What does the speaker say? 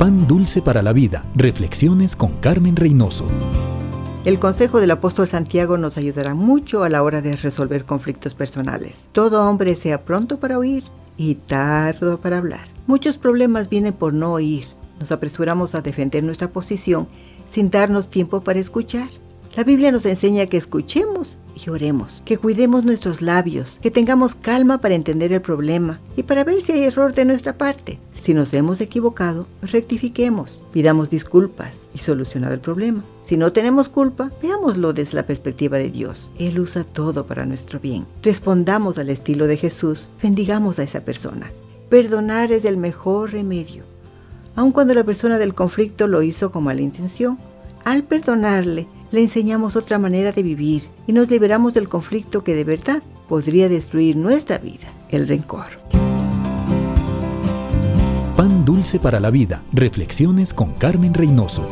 Pan dulce para la vida. Reflexiones con Carmen Reynoso. El consejo del apóstol Santiago nos ayudará mucho a la hora de resolver conflictos personales. Todo hombre sea pronto para oír y tardo para hablar. Muchos problemas vienen por no oír. Nos apresuramos a defender nuestra posición sin darnos tiempo para escuchar. La Biblia nos enseña que escuchemos y oremos, que cuidemos nuestros labios, que tengamos calma para entender el problema y para ver si hay error de nuestra parte. Si nos hemos equivocado, rectifiquemos, pidamos disculpas y solucionado el problema. Si no tenemos culpa, veámoslo desde la perspectiva de Dios. Él usa todo para nuestro bien. Respondamos al estilo de Jesús, bendigamos a esa persona. Perdonar es el mejor remedio. Aun cuando la persona del conflicto lo hizo con mala intención, al perdonarle, le enseñamos otra manera de vivir y nos liberamos del conflicto que de verdad podría destruir nuestra vida, el rencor. Pan dulce para la vida. Reflexiones con Carmen Reynoso.